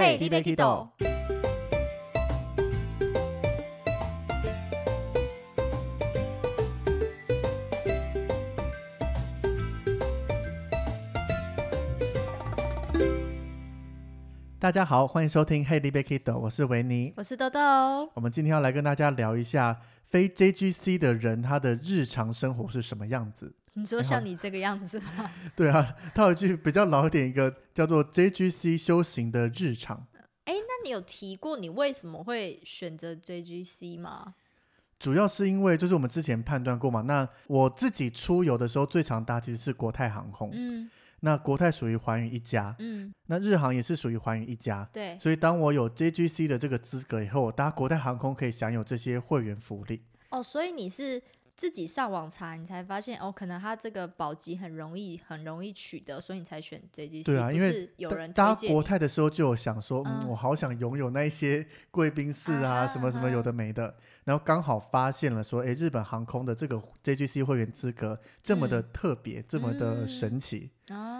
嘿你要去倒大家好，欢迎收听 Hey, l i b Kido，我是维尼。我是豆豆。我们今天要来跟大家聊一下非 JGC 的人他的日常生活是什么样子。你说像你这个样子吗？对啊，他有一句比较老一点，一个叫做 JGC 修行的日常。哎，那你有提过你为什么会选择 JGC 吗？主要是因为就是我们之前判断过嘛。那我自己出游的时候最常搭其实是国泰航空。嗯。那国泰属于寰宇一家。嗯。那日航也是属于寰宇一家。对。所以当我有 JGC 的这个资格以后，我搭国泰航空可以享有这些会员福利。哦，所以你是。自己上网查，你才发现哦，可能他这个保级很容易，很容易取得，所以你才选 JGC。对啊，因为有人搭国泰的时候就有想说，嗯，我好想拥有那一些贵宾室啊，什么什么有的没的。然后刚好发现了说，哎，日本航空的这个 JGC 会员资格这么的特别，这么的神奇，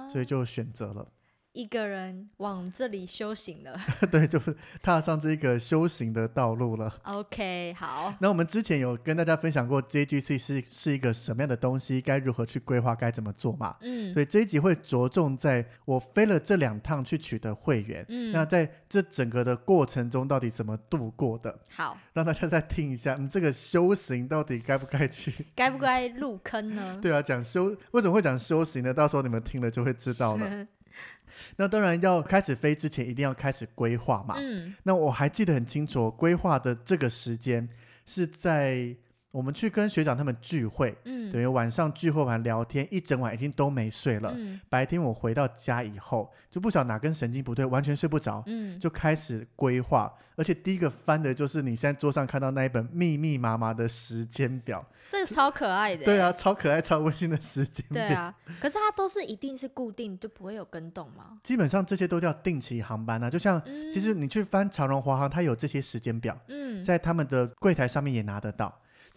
所以就选择了。一个人往这里修行了，对，就是踏上这个修行的道路了。OK，好。那我们之前有跟大家分享过 JGC 是是一个什么样的东西，该如何去规划，该怎么做嘛？嗯。所以这一集会着重在我飞了这两趟去取得会员，嗯，那在这整个的过程中到底怎么度过的？好，让大家再听一下，嗯，这个修行到底该不该去？该不该入坑呢？对啊，讲修为什么会讲修行呢？到时候你们听了就会知道了。那当然要开始飞之前，一定要开始规划嘛。嗯，那我还记得很清楚，规划的这个时间是在我们去跟学长他们聚会，嗯，等于晚上聚会完聊天，一整晚已经都没睡了。嗯，白天我回到家以后，就不晓得哪根神经不对，完全睡不着。嗯，就开始规划，而且第一个翻的就是你现在桌上看到那一本密密麻麻的时间表。这个超可爱的，对啊，超可爱、超温馨的时间对啊，可是它都是一定是固定，就不会有跟动吗？基本上这些都叫定期航班啊。就像其实你去翻长荣、华航，它有这些时间表，嗯，在他们的柜台上面也拿得到。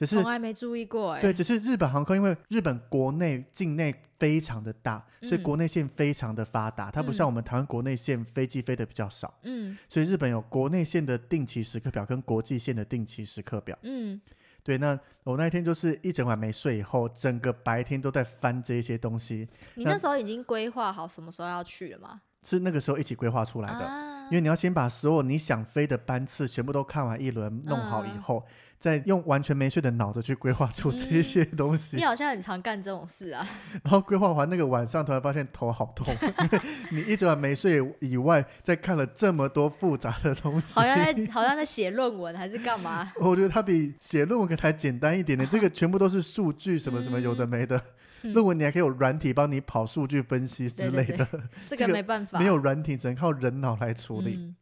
只是从来没注意过，哎，对，只是日本航空，因为日本国内境内非常的大，所以国内线非常的发达。它不像我们台湾国内线飞机飞的比较少，嗯，所以日本有国内线的定期时刻表跟国际线的定期时刻表，嗯。对，那我那一天就是一整晚没睡，以后整个白天都在翻这些东西。你那时候已经规划好什么时候要去了吗？是那个时候一起规划出来的，因为你要先把所有你想飞的班次全部都看完一轮，弄好以后。在用完全没睡的脑子去规划出这些东西，你好像很常干这种事啊。然后规划完那个晚上，突然发现头好痛，你一整晚没睡以外，在看了这么多复杂的东西，好像在好像在写论文还是干嘛？我觉得它比写论文可还简单一点点，这个全部都是数据什么什么有的没的。论文你还可以有软体帮你跑数据分析之类的，这个没办法，没有软体只能靠人脑来处理。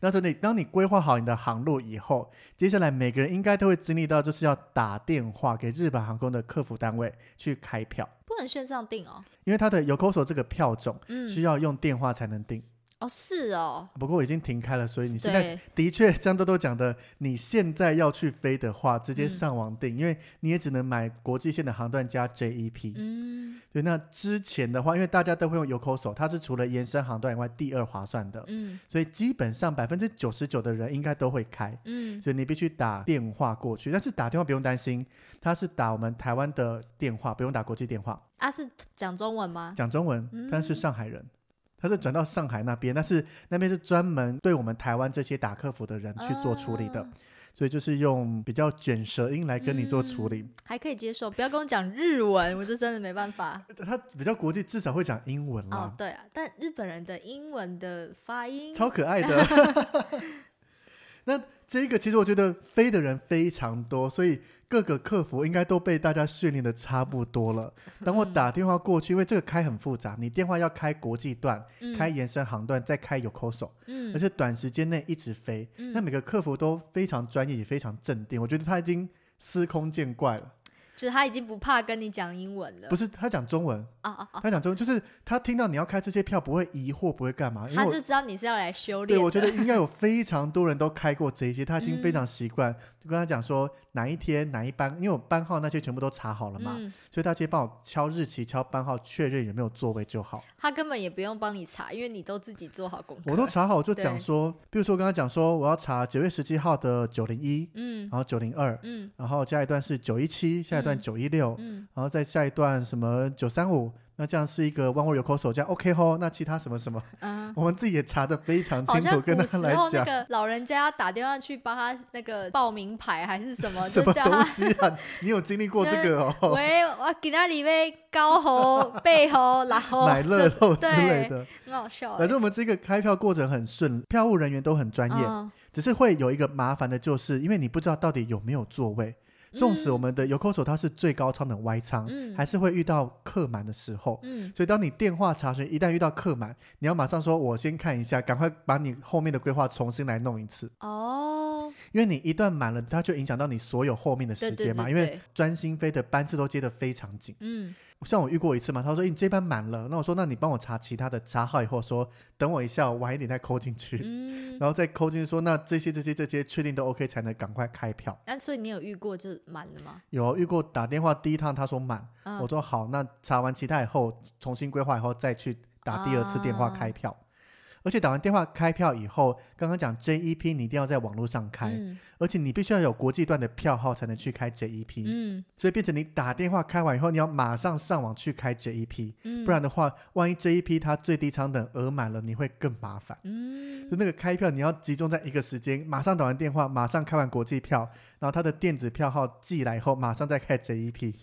那所以，当你规划好你的航路以后，接下来每个人应该都会经历到，就是要打电话给日本航空的客服单位去开票，不能线上订哦，因为它的 Yokoso 这个票种需要用电话才能订。哦，是哦，不过已经停开了，所以你现在的确像豆豆讲的，你现在要去飞的话，直接上网订，因为你也只能买国际线的航段加 JEP。嗯，对，那之前的话，因为大家都会用 Yokoso，它是除了延伸航段以外第二划算的。嗯，所以基本上百分之九十九的人应该都会开。嗯，所以你必须打电话过去，但是打电话不用担心，他是打我们台湾的电话，不用打国际电话。啊，是讲中文吗？讲中文，但是上海人。他是转到上海那边，但是那边是专门对我们台湾这些打客服的人去做处理的，所以就是用比较卷舌音来跟你做处理，还可以接受。不要跟我讲日文，我这真的没办法。他比较国际，至少会讲英文啦。哦，对啊，但日本人的英文的发音超可爱的。那这个其实我觉得飞的人非常多，所以。各个客服应该都被大家训练的差不多了。等我打电话过去，因为这个开很复杂，你电话要开国际段、开延伸航段，再开有 o 嗯，而且短时间内一直飞，那每个客服都非常专业，也非常镇定。我觉得他已经司空见惯了。就是他已经不怕跟你讲英文了。不是他讲中文啊啊啊！他讲中文，就是他听到你要开这些票，不会疑惑，不会干嘛，他就知道你是要来修炼。对，我觉得应该有非常多人都开过这些，他已经非常习惯。就跟他讲说哪一天哪一班，因为我班号那些全部都查好了嘛，所以他直接帮我敲日期、敲班号，确认有没有座位就好。他根本也不用帮你查，因为你都自己做好功课。我都查好，我就讲说，比如说我跟他讲说，我要查九月十七号的九零一，嗯，然后九零二，嗯，然后下一段是九一七，下一段九一六，嗯，然后再下一段什么九三五。那这样是一个万物有口手，这样 OK 吼？那其他什么什么，嗯，我们自己也查的非常清楚，跟他来讲。那个老人家打电话去帮他那个报名牌还是什么？什么东西啊？你有经历过这个哦？喂，我给他里面高喉、背喉，然后买乐透之类的，很好笑。反正我们这个开票过程很顺，票务人员都很专业，只是会有一个麻烦的，就是因为你不知道到底有没有座位。纵使我们的油口手它是最高仓的 Y 仓，还是会遇到客满的时候。所以当你电话查询，一旦遇到客满，你要马上说：“我先看一下，赶快把你后面的规划重新来弄一次。”哦，因为你一段满了，它就影响到你所有后面的时间嘛。因为专心飞的班次都接得非常紧。嗯。像我遇过一次嘛，他说：“你这班满了。”那我说：“那你帮我查其他的，查好以后说等我一下，晚一点再扣进去。”嗯，然后再扣进去说：“那这些这些这些确定都 OK 才能赶快开票。”那所以你有遇过就满了吗？有遇过打电话第一趟他说满，我说好，那查完其他以后重新规划以后再去打第二次电话开票。而且打完电话开票以后，刚刚讲 JEP 你一定要在网络上开，而且你必须要有国际段的票号才能去开 JEP。嗯，所以变成你打电话开完以后，你要马上上网去开 JEP，不然的话，万一 JEP 它最低舱等额满了，你会更麻烦。嗯，就那个开票你要集中在一个时间，马上打完电话，马上开完国际票，然后它的电子票号寄来以后，马上再开 JEP。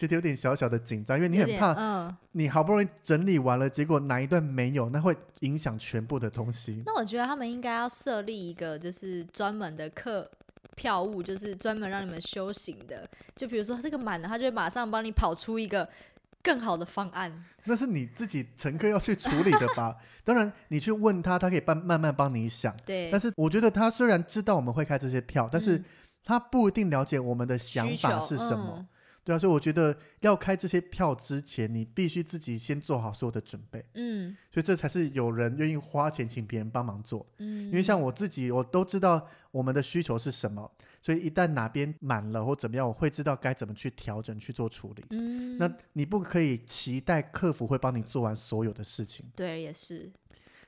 其实有点小小的紧张，因为你很怕，嗯你好不容易整理完了，结果哪一段没有，那会影响全部的东西。那我觉得他们应该要设立一个，就是专门的客票务，就是专门让你们修行的。就比如说这个满了，他就会马上帮你跑出一个更好的方案。那是你自己乘客要去处理的吧？当然，你去问他，他可以帮慢慢帮你想。对。但是我觉得他虽然知道我们会开这些票，但是他不一定了解我们的想法是什么。对啊，所以我觉得要开这些票之前，你必须自己先做好所有的准备。嗯，所以这才是有人愿意花钱请别人帮忙做。嗯，因为像我自己，我都知道我们的需求是什么，所以一旦哪边满了或怎么样，我会知道该怎么去调整去做处理。嗯，那你不可以期待客服会帮你做完所有的事情。对，也是。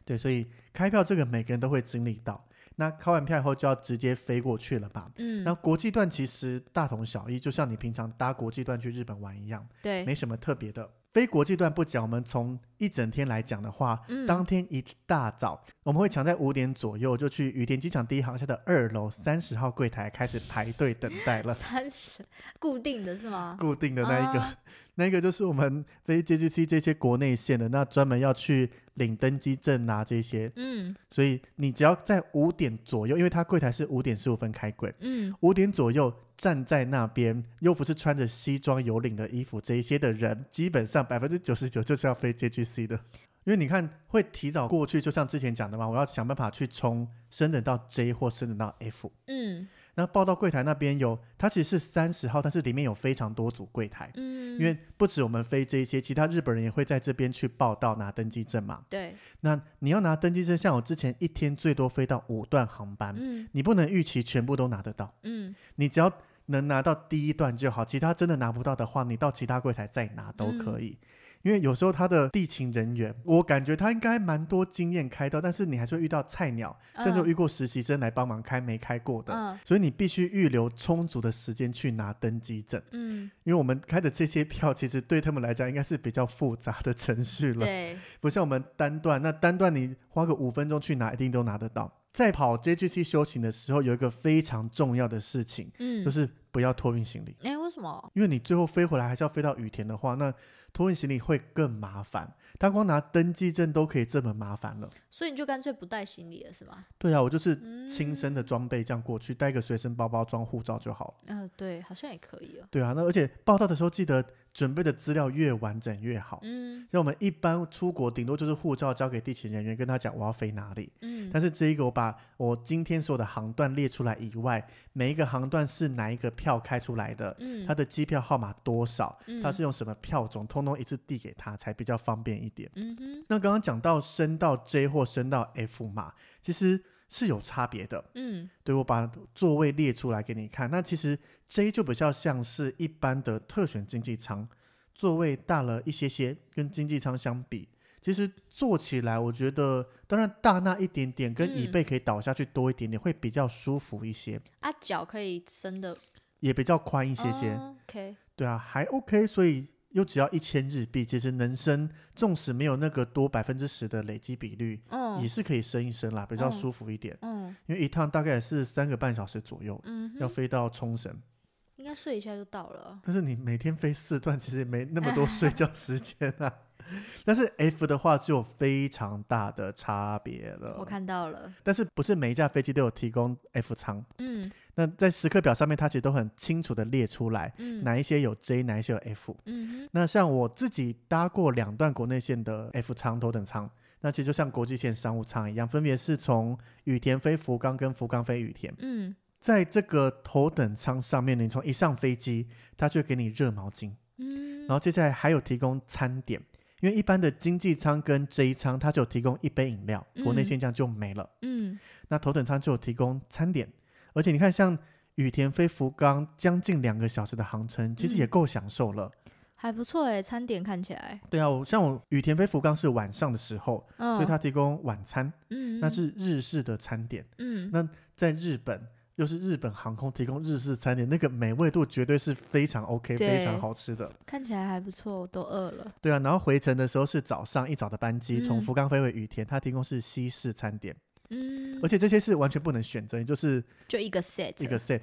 对，所以开票这个每个人都会经历到。那开完票以后就要直接飞过去了吧？嗯，那国际段其实大同小异，就像你平常搭国际段去日本玩一样，对，没什么特别的。非国际段不讲，我们从一整天来讲的话，当天一大早我们会抢在五点左右就去羽田机场第一航厦的二楼三十号柜台开始排队等待了。三十，固定的是吗？固定的那一个。那个就是我们 飞 JGC 这些国内线的，那专门要去领登机证啊这些，嗯，所以你只要在五点左右，因为它柜台是五点十五分开柜，嗯，五点左右站在那边，又不是穿着西装有领的衣服，这一些的人，基本上百分之九十九就是要飞 JGC 的，因为你看会提早过去，就像之前讲的嘛，我要想办法去冲升等到 J 或升等到 F，嗯。那报到柜台那边有，它其实是三十号，但是里面有非常多组柜台，嗯，因为不止我们飞这一些，其他日本人也会在这边去报到拿登机证嘛。对。那你要拿登机证，像我之前一天最多飞到五段航班，嗯，你不能预期全部都拿得到，嗯，你只要能拿到第一段就好，其他真的拿不到的话，你到其他柜台再拿都可以。因为有时候他的地勤人员，我感觉他应该蛮多经验开到，但是你还是会遇到菜鸟，甚至遇过实习生来帮忙开没开过的，所以你必须预留充足的时间去拿登机证。嗯，因为我们开的这些票，其实对他们来讲应该是比较复杂的程序了，对，不像我们单段，那单段你花个五分钟去拿，一定都拿得到。在跑 JGC 修行的时候，有一个非常重要的事情，嗯，就是不要托运行李。哎，为什么？因为你最后飞回来还是要飞到羽田的话，那。托运行李会更麻烦，他光拿登记证都可以这么麻烦了，所以你就干脆不带行李了，是吗？对啊，我就是亲身的装备这样过去，带个随身包包装护照就好了。嗯，对，好像也可以哦。对啊，那而且报道的时候记得。准备的资料越完整越好。嗯，像我们一般出国，顶多就是护照交给地勤人员，跟他讲我要飞哪里。嗯，但是这一个我把我今天所有的航段列出来以外，每一个航段是哪一个票开出来的，他的机票号码多少，他是用什么票种，通通一次递给他才比较方便一点。嗯哼。那刚刚讲到升到 J 或升到 F 嘛，其实是有差别的。嗯，对我把座位列出来给你看。那其实 J 就比较像是一般的特选经济舱，座位大了一些些，跟经济舱相比。其实坐起来，我觉得当然大那一点点，跟椅背可以倒下去多一点点，会比较舒服一些。啊，脚可以伸的也比较宽一些些。OK，对啊，还 OK，所以又只要一千日币，其实能升，纵使没有那个多百分之十的累积比率，嗯，也是可以升一升啦，比较舒服一点。嗯，因为一趟大概是三个半小时左右，嗯，要飞到冲绳，应该睡一下就到了。但是你每天飞四段，其实也没那么多 睡觉时间啊。但是 F 的话就有非常大的差别了。我看到了。但是不是每一架飞机都有提供 F 舱？嗯。那在时刻表上面，它其实都很清楚的列出来，哪一些有 J，哪一些有 F。嗯那像我自己搭过两段国内线的 F 舱头等舱，那其实就像国际线商务舱一样，分别是从羽田飞福冈跟福冈飞羽田。嗯。在这个头等舱上面，你从一上飞机，它就给你热毛巾。嗯。然后接下来还有提供餐点。因为一般的经济舱跟 J 舱，它就有提供一杯饮料，国内线这样就没了。嗯，那头等舱就有提供餐点，而且你看，像羽田飞福冈将近两个小时的航程，其实也够享受了，还不错哎，餐点看起来。对啊，像我羽田飞福冈是晚上的时候，所以它提供晚餐，嗯，那是日式的餐点，嗯，那在日本。又是日本航空提供日式餐点，那个美味度绝对是非常 OK，非常好吃的。看起来还不错，都饿了。对啊，然后回程的时候是早上一早的班机，从福冈飞回羽田，它提供是西式餐点。嗯，而且这些是完全不能选择，也就是就一个 set，一个 set，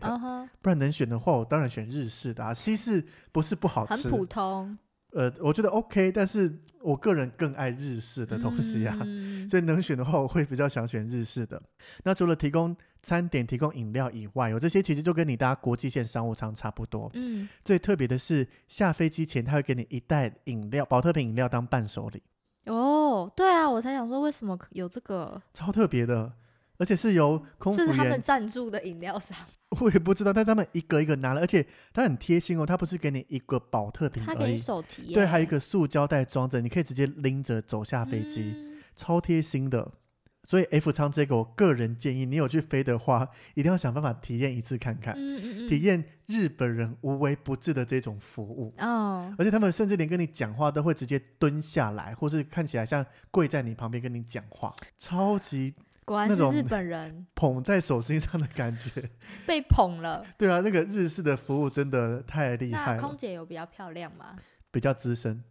不然能选的话，我当然选日式的啊。西式不是不好吃，很普通。呃，我觉得 OK，但是我个人更爱日式的东西啊，所以能选的话，我会比较想选日式的。那除了提供餐点、提供饮料以外，有这些其实就跟你搭国际线商务舱差不多。嗯，最特别的是下飞机前他会给你一袋饮料，保特瓶饮料当伴手礼。哦，对啊，我才想说为什么有这个，超特别的。而且是由空服员他们赞助的饮料商，我也不知道，但他们一个一个拿了，而且他很贴心哦，他不是给你一个保特瓶，他给你手提，对，还有一个塑胶袋装着，你可以直接拎着走下飞机，超贴心的。所以 F 舱这个，我个人建议，你有去飞的话，一定要想办法体验一次看看，体验日本人无微不至的这种服务哦。而且他们甚至连跟你讲话都会直接蹲下来，或是看起来像跪在你旁边跟你讲话，超级。果然是日本人 捧在手心上的感觉，被捧了。对啊，那个日式的服务真的太厉害了。空姐有比较漂亮吗？比较资深。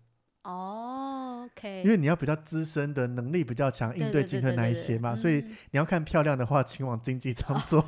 哦，OK。因为你要比较资深的能力比较强，应对进退那一些嘛，所以你要看漂亮的话，请往经济舱坐。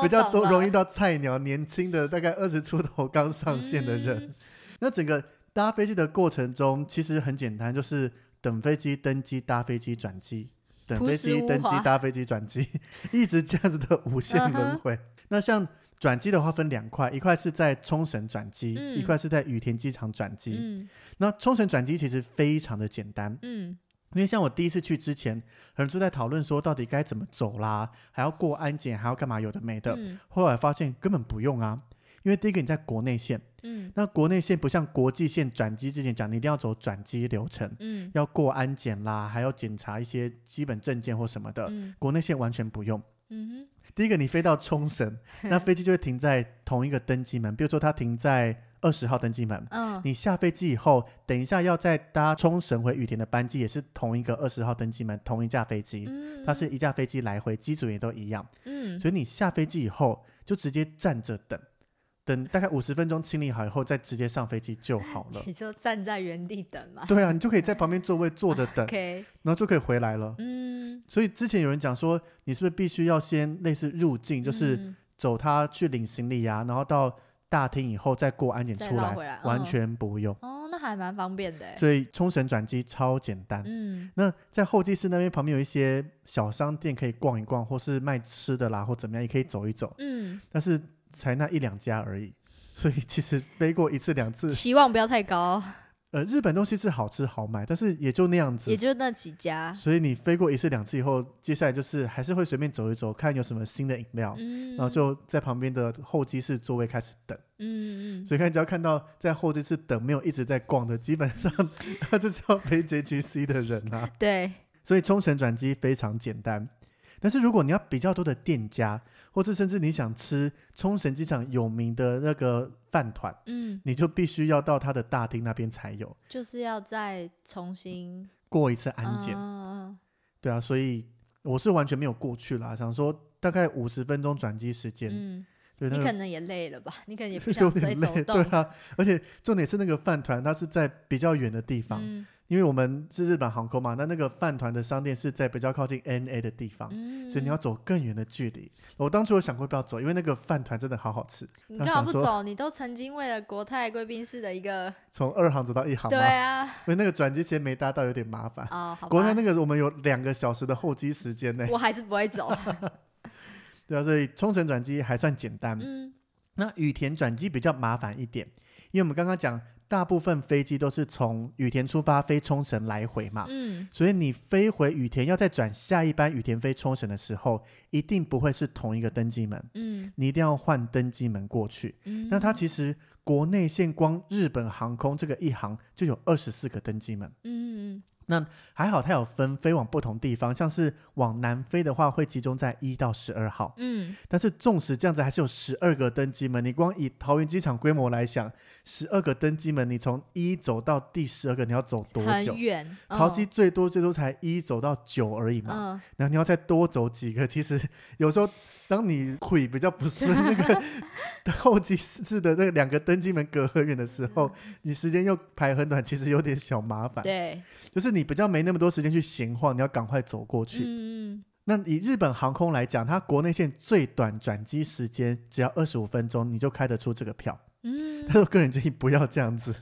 比较多容易到菜鸟、年轻的大概二十出头刚上线的人。那整个搭飞机的过程中，其实很简单，就是等飞机登机、搭飞机转机。等飞机登机，搭飞机转机，一直这样子的无限轮回。那像转机的话，分两块，一块是在冲绳转机，一块是在羽田机场转机。那冲绳转机其实非常的简单，嗯，因为像我第一次去之前，很多人都在讨论说到底该怎么走啦，还要过安检，还要干嘛，有的没的。后来发现根本不用啊。因为第一个你在国内线，嗯，那国内线不像国际线转机之前讲，你一定要走转机流程，嗯，要过安检啦，还要检查一些基本证件或什么的，国内线完全不用。嗯哼，第一个你飞到冲绳，那飞机就会停在同一个登机门，比如说它停在二十号登机门，嗯，你下飞机以后，等一下要再搭冲绳回羽田的班机，也是同一个二十号登机门，同一架飞机，它是一架飞机来回，机组也都一样，嗯，所以你下飞机以后就直接站着等。等大概五十分钟清理好以后，再直接上飞机就好了。你就站在原地等嘛。对啊，你就可以在旁边座位坐着 等，然后就可以回来了。嗯。所以之前有人讲说，你是不是必须要先类似入境，就是走他去领行李呀，然后到大厅以后再过安检出来，完全不用。哦，那还蛮方便的。所以冲绳转机超简单。嗯。那在候机室那边旁边有一些小商店可以逛一逛，或是卖吃的啦，或怎么样也可以走一走。嗯。但是。才那一两家而已，所以其实飞过一次两次，期望不要太高。呃，日本东西是好吃好买，但是也就那样子，也就那几家。所以你飞过一次两次以后，接下来就是还是会随便走一走，看有什么新的饮料，然后就在旁边的候机室座位开始等。嗯嗯。所以看只要看到在候机室等没有一直在逛的，基本上 他就是要飞 JGC 的人啊。对。所以冲绳转机非常简单。但是如果你要比较多的店家，或是甚至你想吃冲绳机场有名的那个饭团，嗯，你就必须要到它的大厅那边才有，就是要再重新过一次安检。对啊，所以我是完全没有过去啦，想说大概五十分钟转机时间，嗯，你可能也累了吧？你可能也不想再走动。对啊，而且重点是那个饭团，它是在比较远的地方。因为我们是日本航空嘛，那那个饭团的商店是在比较靠近 NA 的地方，所以你要走更远的距离。我当初有想过不要走，因为那个饭团真的好好吃。你干嘛不走？你都曾经为了国泰贵宾室的一个从二航走到一航，对啊，因为那个转机前没搭到，有点麻烦。哦，国泰那个我们有两个小时的候机时间呢。我还是不会走。对啊，所以冲绳转机还算简单。嗯，那羽田转机比较麻烦一点，因为我们刚刚讲。大部分飞机都是从羽田出发飞冲绳来回嘛，嗯，所以你飞回羽田要再转下一班羽田飞冲绳的时候，一定不会是同一个登机门，嗯，你一定要换登机门过去。那它其实国内线光日本航空这个一航就有二十四个登机门，嗯。那还好，它有分飞往不同地方，像是往南飞的话，会集中在一到十二号。嗯，但是纵使这样子，还是有十二个登机门。你光以桃园机场规模来想，十二个登机门，你从一走到第十二个，你要走多久？很远。桃机最多最多才一走到九而已嘛。嗯。然后你要再多走几个，其实有时候当你腿比较不顺，那个候机室的那两个登机门隔很远的时候，你时间又排很短，其实有点小麻烦。对，就是你。你比较没那么多时间去闲晃，你要赶快走过去。嗯，那以日本航空来讲，它国内线最短转机时间只要二十五分钟，你就开得出这个票。嗯，但是我个人建议不要这样子。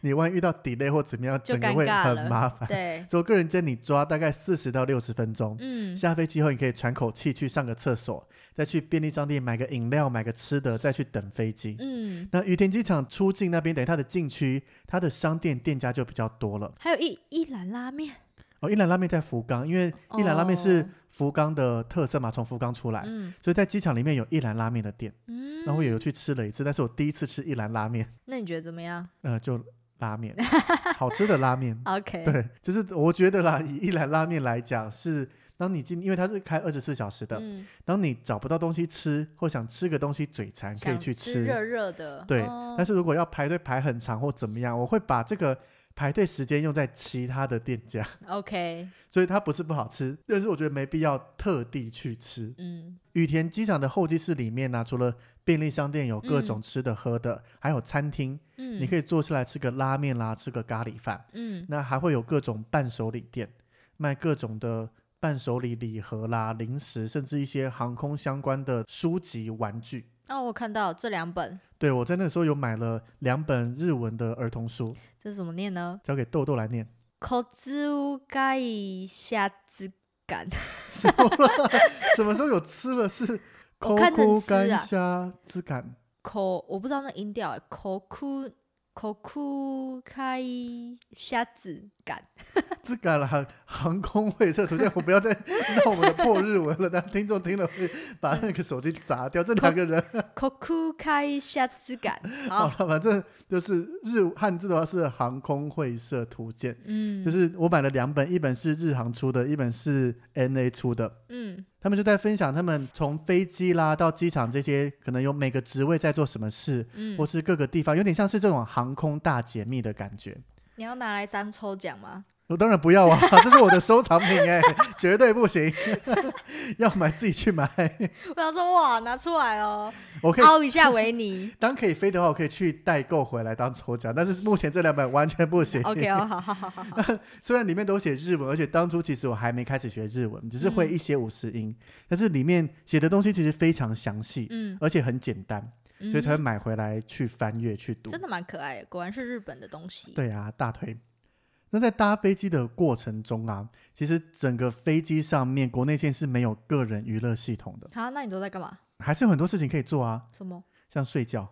你万一遇到 delay 或怎么样，整个会很麻烦。对，所以我个人建议你抓大概四十到六十分钟。嗯，下飞机后你可以喘口气，去上个厕所，再去便利商店买个饮料、买个吃的，再去等飞机。嗯，那羽田机场出境那边，等于它的禁区，它的商店店家就比较多了。还有一一兰拉面。哦，一兰拉面在福冈，因为一兰拉面是福冈的特色嘛，从福冈出来，所以在机场里面有一兰拉面的店。嗯，然后我也有去吃了一次，但是我第一次吃一兰拉面。那你觉得怎么样？呃，就。拉面，好吃的拉面。OK，对，就是我觉得啦，以一兰拉面来讲，是当你进，因为它是开二十四小时的，当你找不到东西吃，或想吃个东西嘴馋，可以去吃热热的。对，但是如果要排队排很长或怎么样，我会把这个排队时间用在其他的店家。OK，所以它不是不好吃，但是我觉得没必要特地去吃。嗯，羽田机场的候机室里面呢，除了便利商店有各种吃的喝的，还有餐厅，嗯，你可以坐下来吃个拉面啦，吃个咖喱饭，嗯，那还会有各种伴手礼店，卖各种的伴手礼礼盒啦、零食，甚至一些航空相关的书籍、玩具。哦，我看到这两本，对我在那个时候有买了两本日文的儿童书。这是怎么念呢？交给豆豆来念。口子盖下子感。什么时候有吃了是？我看成吃啊，质感。口我不知道那音调，口哭口哭开虾子感。质感了航航空会社图鉴，我不要再闹我们的破日文了，但听众听了会把那个手机砸掉。这两个人。口哭开虾质感。好，反正就是日汉字的话是航空会社图鉴。嗯，就是我买了两本，一本是日航出的，一本是 NA 出的。嗯。他们就在分享他们从飞机啦到机场这些，可能有每个职位在做什么事，嗯，或是各个地方，有点像是这种航空大解密的感觉。你要拿来当抽奖吗？我当然不要啊，这是我的收藏品哎，绝对不行，要买自己去买。我想说哇，拿出来哦，我可以凹一下维尼。当可以飞的话，我可以去代购回来当抽奖，但是目前这两本完全不行。OK，好好好好好。虽然里面都写日文，而且当初其实我还没开始学日文，只是会一些五十音，但是里面写的东西其实非常详细，嗯，而且很简单，所以才会买回来去翻阅去读。真的蛮可爱的，果然是日本的东西。对啊，大推。那在搭飞机的过程中啊，其实整个飞机上面国内线是没有个人娱乐系统的。好，那你都在干嘛？还是有很多事情可以做啊。什么？像睡觉，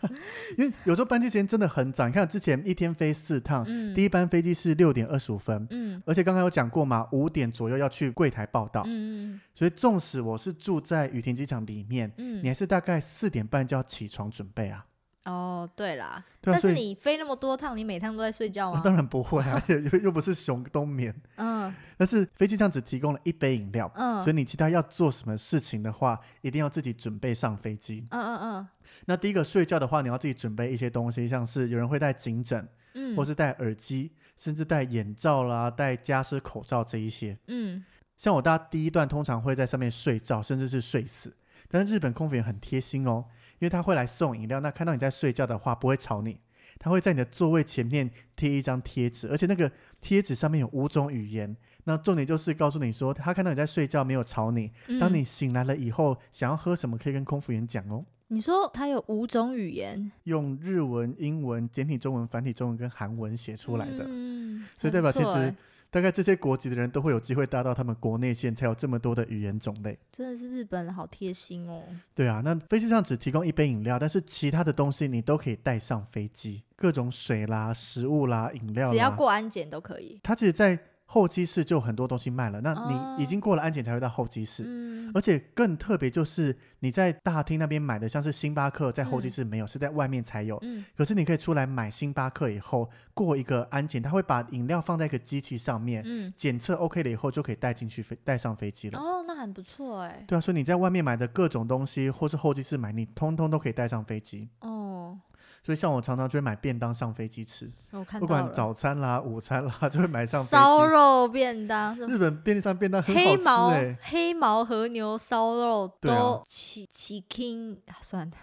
因为有时候班机时间真的很早。你看之前一天飞四趟，第一班飞机是六点二十五分，嗯，而且刚刚有讲过嘛，五点左右要去柜台报到，嗯嗯，所以纵使我是住在羽田机场里面，嗯，你还是大概四点半就要起床准备啊。哦，对啦，但是你飞那么多趟，你每趟都在睡觉吗？当然不会啊，又又不是熊冬眠。嗯，但是飞机上只提供了一杯饮料，嗯，所以你其他要做什么事情的话，一定要自己准备上飞机。嗯嗯嗯。那第一个睡觉的话，你要自己准备一些东西，像是有人会带颈枕，嗯，或是戴耳机，甚至戴眼罩啦，戴加湿口罩这一些。嗯，像我搭第一段，通常会在上面睡觉，甚至是睡死。但是日本空服员很贴心哦。因为他会来送饮料，那看到你在睡觉的话，不会吵你。他会在你的座位前面贴一张贴纸，而且那个贴纸上面有五种语言。那重点就是告诉你说，他看到你在睡觉，没有吵你。当你醒来了以后，想要喝什么，可以跟空服员讲哦。你说他有五种语言，用日文、英文、简体中文、繁体中文跟韩文写出来的，嗯所以代表其实。大概这些国籍的人都会有机会搭到他们国内线，才有这么多的语言种类。真的是日本人好贴心哦。对啊，那飞机上只提供一杯饮料，但是其他的东西你都可以带上飞机，各种水啦、食物啦、饮料，只要过安检都可以。它其实，在候机室就很多东西卖了，那你已经过了安检才会到候机室。嗯，而且更特别就是你在大厅那边买的，像是星巴克在候机室没有，是在外面才有。嗯，可是你可以出来买星巴克以后，过一个安检，他会把饮料放在一个机器上面，嗯，检测 OK 了以后就可以带进去飞带上飞机了。哦，那很不错哎。对啊，所以你在外面买的各种东西，或是候机室买，你通通都可以带上飞机。哦。所以像我常常就会买便当上飞机吃，不管早餐啦、午餐啦，就会买上。烧肉便当，日本便利商便当很好吃哎，黑毛和牛烧肉都起起 king，算了，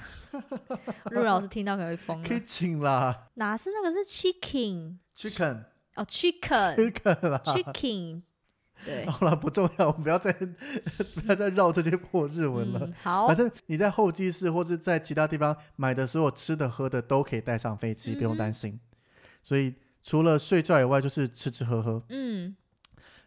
陆老师听到可能会疯了。chicken 啦，哪是那个是 chicken？chicken 哦，chicken，chicken 啦，chicken。对，好了，不重要，我们不要再 不要再绕这些破日文了。好，反正你在候机室或者在其他地方买的所有吃的喝的都可以带上飞机，不用担心。所以除了睡觉以外，就是吃吃喝喝。嗯，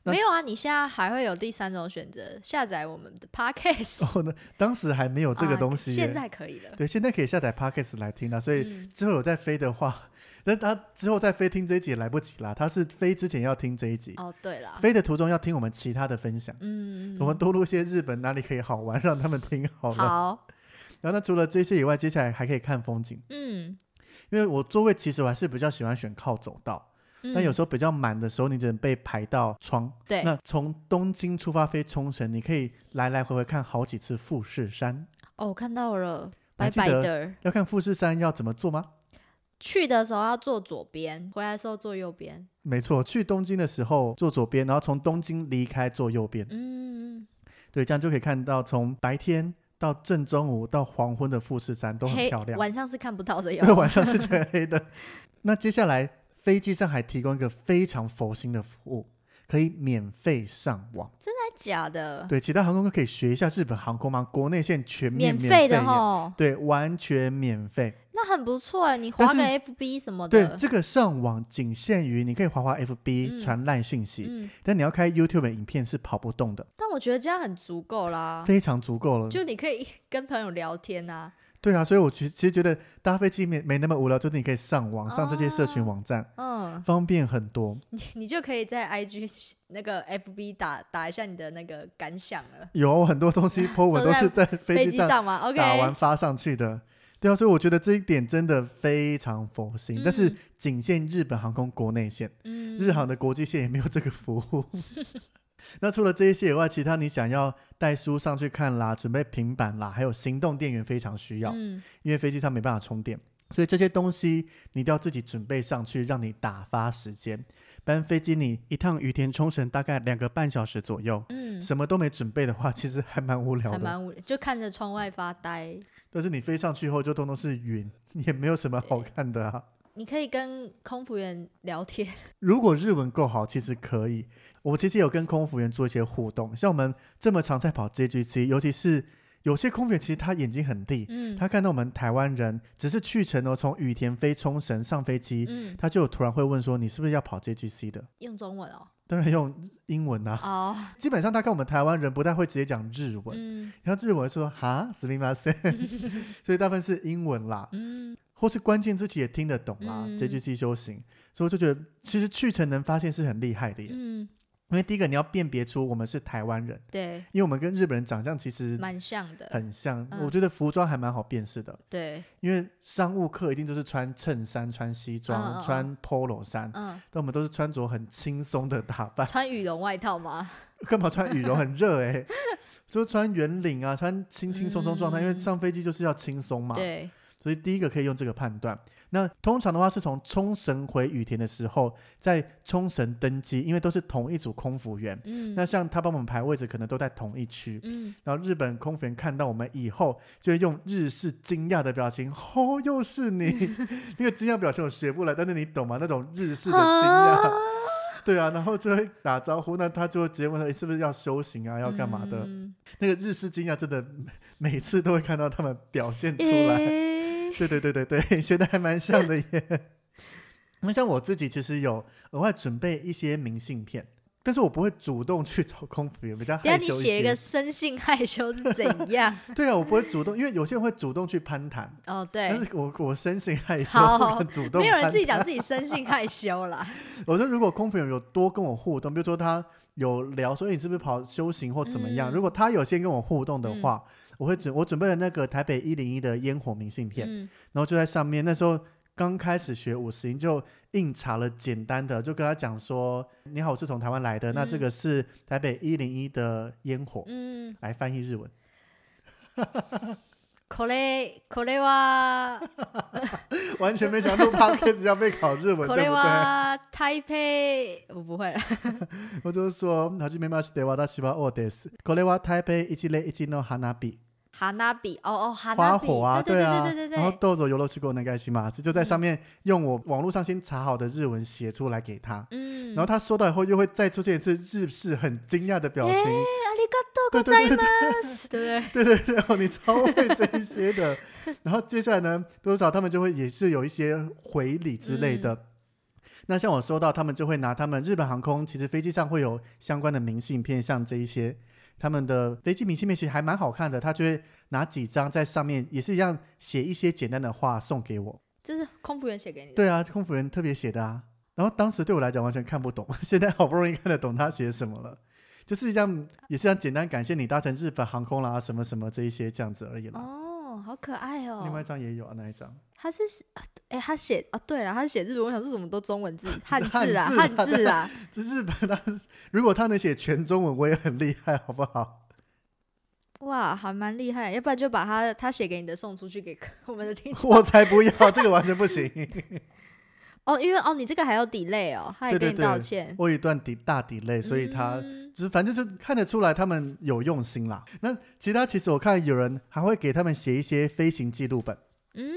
没有啊，你现在还会有第三种选择，下载我们的 podcast。哦，那当时还没有这个东西，现在可以了。对，现在可以下载 podcast 来听了。所以之后有在飞的话。那他之后再飞听这一集也来不及啦，他是飞之前要听这一集哦，对了，飞的途中要听我们其他的分享，嗯，我们多录些日本哪里可以好玩，让他们听好了。好，然后那除了这些以外，接下来还可以看风景，嗯，因为我座位其实我还是比较喜欢选靠走道，但有时候比较满的时候，你只能被排到窗。对，那从东京出发飞冲绳，你可以来来回回看好几次富士山。哦，我看到了，白白的。要看富士山要怎么做吗？去的时候要坐左边，回来的时候坐右边。没错，去东京的时候坐左边，然后从东京离开坐右边。嗯，对，这样就可以看到从白天到正中午到黄昏的富士山都很漂亮。晚上是看不到的哟，因为晚上是全黑的。那接下来飞机上还提供一个非常佛心的服务，可以免费上网。真的假的？对，其他航空都可以学一下日本航空吗？国内线全面免费的哦，对，完全免费。那很不错哎，你滑个 FB 什么的。对，这个上网仅限于你可以滑滑 FB 传烂讯息，但你要开 YouTube 的影片是跑不动的。但我觉得这样很足够啦，非常足够了。就你可以 跟朋友聊天啊。对啊，所以我觉其实觉得搭飞机没没那么无聊，就是你可以上网上这些社群网站，嗯，方便很多。你你就可以在 IG 那个 FB 打打一下你的那个感想了。有很多东西 po 文都是在 飞机上嘛？OK，打完发上去的。对啊，所以我觉得这一点真的非常佛心，但是仅限日本航空国内线，日航的国际线也没有这个服务。那除了这些以外，其他你想要带书上去看啦，准备平板啦，还有行动电源非常需要，因为飞机上没办法充电，所以这些东西你都要自己准备上去，让你打发时间。班飞机你一趟羽田冲绳大概两个半小时左右，嗯，什么都没准备的话，其实还蛮无聊的，还蛮无聊，就看着窗外发呆。但是你飞上去后就通通是云，也没有什么好看的啊。你可以跟空服员聊天，如果日文够好，其实可以。我其实有跟空服员做一些互动，像我们这么常在跑 JGC，尤其是有些空服员其实他眼睛很利，嗯，他看到我们台湾人只是去程哦，从羽田飞冲绳上飞机，嗯，他就突然会问说：“你是不是要跑 JGC 的？”用中文哦。当然用英文啊。哦，基本上他看我们台湾人不太会直接讲日文，嗯，然后日文说哈？斯密马塞，所以大部分是英文啦，嗯，或是关键自己也听得懂啦，JGC 修行，所以我就觉得其实去程能发现是很厉害的耶，嗯。因为第一个你要辨别出我们是台湾人，对，因为我们跟日本人长相其实蛮像的，很像。我觉得服装还蛮好辨识的，对，因为商务客一定就是穿衬衫、穿西装、穿 polo 衫，嗯，但我们都是穿着很轻松的打扮，穿羽绒外套吗？干嘛穿羽绒？很热哎，就穿圆领啊，穿轻轻松松状态，因为上飞机就是要轻松嘛，对，所以第一个可以用这个判断。那通常的话是从冲绳回羽田的时候，在冲绳登机，因为都是同一组空服员。嗯。那像他帮我们排位置，可能都在同一区。嗯。然后日本空服员看到我们以后，就会用日式惊讶的表情，哦，又是你！那个惊讶表情我学不来，但是你懂吗？那种日式的惊讶。对啊，然后就会打招呼，那他就会直接问他，你是不是要修行啊？要干嘛的？那个日式惊讶真的每次都会看到他们表现出来。对对对对对，学的还蛮像的耶。那像我自己其实有额外准备一些明信片，但是我不会主动去找空服员，比较害羞一些。你写一个生性害羞是怎样？对啊，我不会主动，因为有些人会主动去攀谈。哦，对。但是我我生性害羞，不主动。没有人自己讲自己生性害羞啦。我说，如果空服员有多跟我互动，比如说他有聊说你是不是跑修行或怎么样，如果他有先跟我互动的话。我会准我准备了那个台北一零一的烟火明信片，然后就在上面。那时候刚开始学五十音，就印查了简单的，就跟他讲说：“你好，我是从台湾来的，那这个是台北一零一的烟火。”嗯，来翻译日文。これこれは完全没想到录 podcast 要被考日文，对不对？台北我不会了。我就说初めまして私はオです。これは台北一例一の花火。 哈娜比哦哦，花火啊，对啊，对对对然后豆走游乐去过那个西马，就在上面用我网络上先查好的日文写出来给他，嗯，然后他收到以后又会再出现一次日式很惊讶的表情，阿里嘎多，对对对对对。对。对哦，你超会这些的，然后接下来呢，多少他们就会也是有一些回礼之类的，那像我收到，他们就会拿他们日本航空，其实飞机上会有相关的明信片，像这一些。他们的飞机明信片其实还蛮好看的，他就会拿几张在上面，也是一样写一些简单的话送给我。这是空服员写给你的？对啊，空服员特别写的啊。然后当时对我来讲完全看不懂，现在好不容易看得懂他写什么了，就是这样，也是这样简单感谢你搭乘日本航空啦，什么什么这一些这样子而已啦。哦，好可爱哦。另外一张也有啊，那一张？他是哎，他写哦，对了，他写日文，我想是什么都中文字，汉字啊，汉字啊。这日本他如果他能写全中文，我也很厉害，好不好？哇，还蛮厉害，要不然就把他他写给你的送出去给 我们的听众。我才不要，这个完全不行。哦，因为哦，你这个还有底泪哦，他也跟你道歉。我一段底大底泪，所以他就是反正就看得出来他们有用心啦。那其他其实我看有人还会给他们写一些飞行记录本。嗯。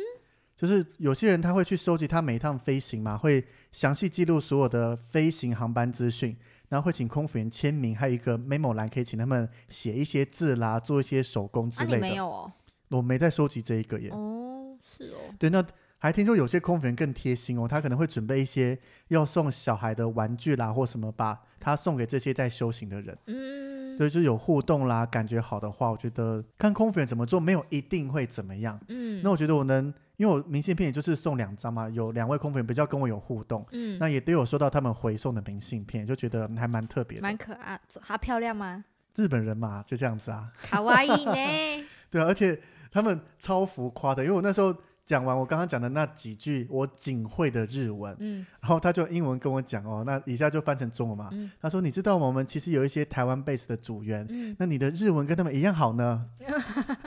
就是有些人他会去收集他每一趟飞行嘛，会详细记录所有的飞行航班资讯，然后会请空服员签名，还有一个 memo 栏可以请他们写一些字啦，做一些手工之类的。没有哦，我没在收集这一个耶。哦，是哦。对，那还听说有些空服员更贴心哦，他可能会准备一些要送小孩的玩具啦，或什么，把他送给这些在修行的人。嗯。所以就有互动啦，感觉好的话，我觉得看空服员怎么做，没有一定会怎么样。嗯。那我觉得我能。因为我明信片也就是送两张嘛，有两位空服员比较跟我有互动，嗯，那也都有收到他们回送的明信片，就觉得还蛮特别，蛮可爱。她漂亮吗？日本人嘛，就这样子啊。卡哇伊呢？对啊，而且他们超浮夸的，因为我那时候。讲完我刚刚讲的那几句我仅会的日文，嗯，然后他就英文跟我讲哦，那以下就翻成中文嘛。他说：“你知道我们其实有一些台湾 base 的组员，那你的日文跟他们一样好呢。”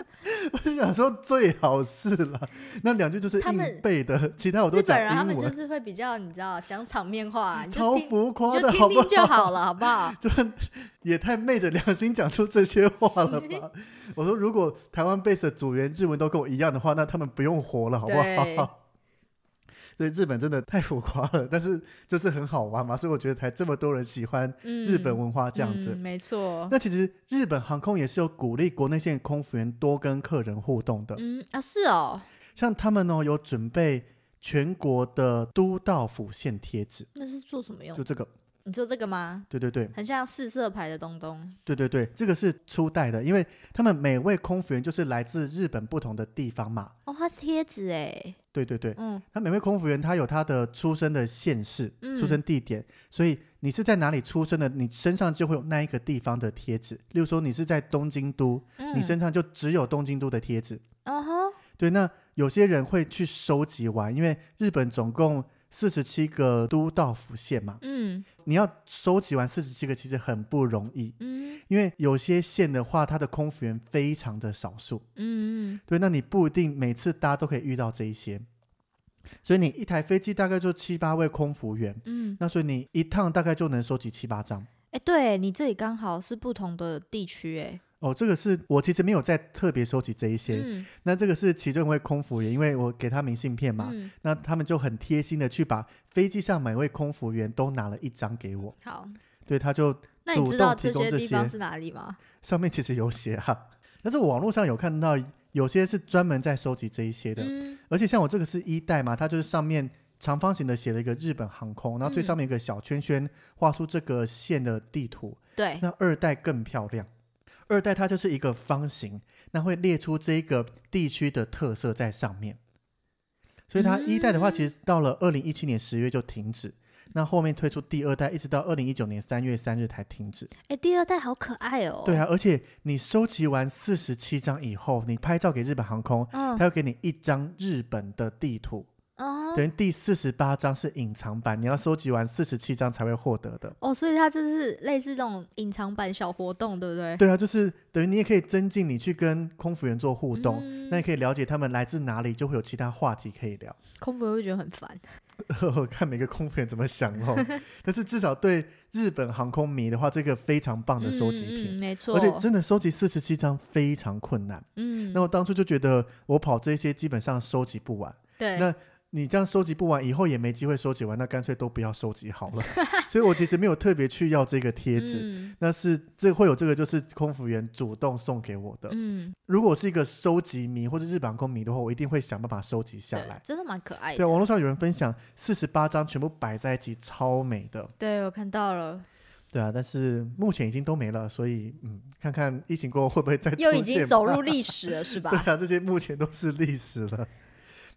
我就想说最好是了，那两句就是硬背的，其他我都讲英文。他们就是会比较你知道讲场面话，超浮夸的，就听听 就好了，好不好？就也太昧着良心讲出这些话了吧？我说如果台湾 base 的组员日文都跟我一样的话，那他们不用活。了，好不好？所以日本真的太浮夸了，但是就是很好玩嘛，所以我觉得才这么多人喜欢日本文化这样子。没错。那其实日本航空也是有鼓励国内线空服员多跟客人互动的。嗯啊，是哦。像他们呢，有准备全国的都道府县贴纸。那是做什么用？就这个，你说这个吗？对对对，很像四色牌的东东。对对对，这个是初代的，因为他们每位空服员就是来自日本不同的地方嘛。哦，它是贴纸哎。对对对，嗯，那每位空服员他有他的出生的县市、出生地点，所以你是在哪里出生的，你身上就会有那一个地方的贴纸。例如说你是在东京都，你身上就只有东京都的贴纸。哦哈，对，那有些人会去收集完，因为日本总共。四十七个都道府县嘛，嗯，你要收集完四十七个其实很不容易，嗯，因为有些县的话，它的空服员非常的少数，嗯嗯，对，那你不一定每次搭都可以遇到这一些，所以你一台飞机大概就七八位空服员，嗯，那所以你一趟大概就能收集七八张，哎，对你这里刚好是不同的地区，哎。哦，这个是我其实没有在特别收集这一些。嗯，那这个是其中一位空服员，因为我给他明信片嘛，那他们就很贴心的去把飞机上每位空服员都拿了一张给我。好，对，他就那你知道这些地方是哪里吗？上面其实有写啊，但是网络上有看到有些是专门在收集这一些的，而且像我这个是一代嘛，它就是上面长方形的写了一个日本航空，然后最上面一个小圈圈画出这个线的地图。对，那二代更漂亮。二代它就是一个方形，那会列出这个地区的特色在上面。所以它一代的话，其实到了二零一七年十月就停止，那后面推出第二代，一直到二零一九年三月三日才停止。哎，第二代好可爱哦。对啊，而且你收集完四十七张以后，你拍照给日本航空，他会给你一张日本的地图。等于第四十八张是隐藏版，你要收集完四十七张才会获得的。哦，所以它这是类似那种隐藏版小活动，对不对？对啊，就是等于你也可以增进你去跟空服员做互动，那你可以了解他们来自哪里，就会有其他话题可以聊。空服员会觉得很烦，看每个空服员怎么想哦。但是至少对日本航空迷的话，这个非常棒的收集品，没错。而且真的收集四十七张非常困难。嗯，那我当初就觉得我跑这些基本上收集不完。对，那。你这样收集不完，以后也没机会收集完，那干脆都不要收集好了。所以我其实没有特别去要这个贴纸，那是这会有这个就是空服员主动送给我的。嗯，如果是一个收集迷或者日本空迷的话，我一定会想办法收集下来。真的蛮可爱的。对，网络上有人分享四十八张全部摆在一起，超美的。对，我看到了。对啊，但是目前已经都没了，所以嗯，看看疫情过后会不会再又已经走入历史了，是吧？对啊，这些目前都是历史了。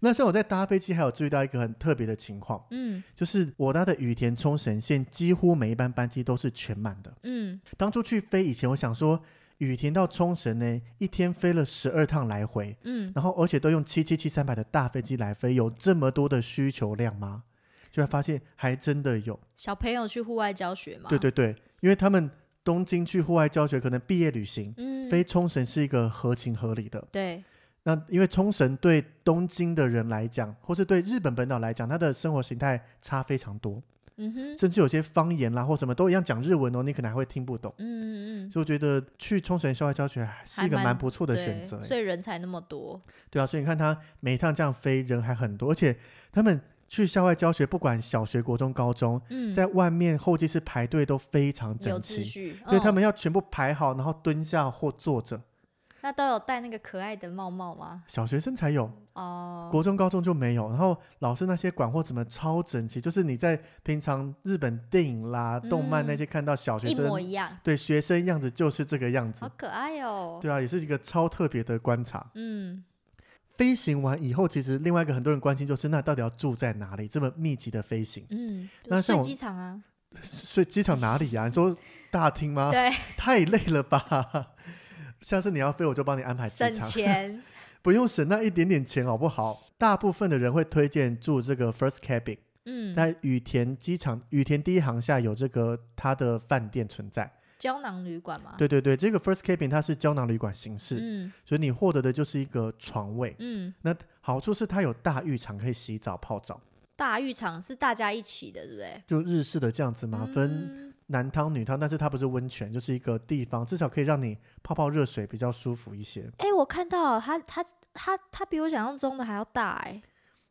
那像我在搭飞机，还有注意到一个很特别的情况，嗯，就是我搭的羽田冲绳线，几乎每一班班机都是全满的，嗯。当初去飞以前，我想说羽田到冲绳呢，一天飞了十二趟来回，嗯，然后而且都用七七七三百的大飞机来飞，有这么多的需求量吗？就会发现还真的有。小朋友去户外教学吗？对对对，因为他们东京去户外教学，可能毕业旅行，嗯，飞冲绳是一个合情合理的，对。那因为冲绳对东京的人来讲，或是对日本本岛来讲，他的生活形态差非常多，嗯哼，甚至有些方言啦或什么都一样讲日文哦，你可能还会听不懂，嗯嗯嗯，所以我觉得去冲绳校外教学是一个蛮不错的选择，所以人才那么多，对啊，所以你看他每一趟这样飞人还很多，而且他们去校外教学，不管小学、国中、高中，在外面候机室排队都非常整齐，所以他们要全部排好，然后蹲下或坐着。那都有戴那个可爱的帽帽吗？小学生才有哦，国中、高中就没有。然后老师那些管或怎么超整齐，就是你在平常日本电影啦、动漫那些看到小学生一模一样，对学生样子就是这个样子，好可爱哦。对啊，也是一个超特别的观察。嗯，飞行完以后，其实另外一个很多人关心就是，那到底要住在哪里？这么密集的飞行，嗯，那睡机场啊？睡机场哪里呀？你说大厅吗？对，太累了吧。下次你要飞，我就帮你安排机场。省钱，不用省那一点点钱，好不好？大部分的人会推荐住这个 first cabin。嗯，在羽田机场，羽田第一航下有这个它的饭店存在。胶囊旅馆吗？对对对，这个 first cabin 它是胶囊旅馆形式。嗯，所以你获得的就是一个床位。嗯，那好处是它有大浴场可以洗澡泡澡。大浴场是大家一起的，对不对？就日式的这样子嘛，分。男汤女汤，但是它不是温泉，就是一个地方，至少可以让你泡泡热水比较舒服一些。哎，我看到它，它，它，它比我想象中的还要大哎。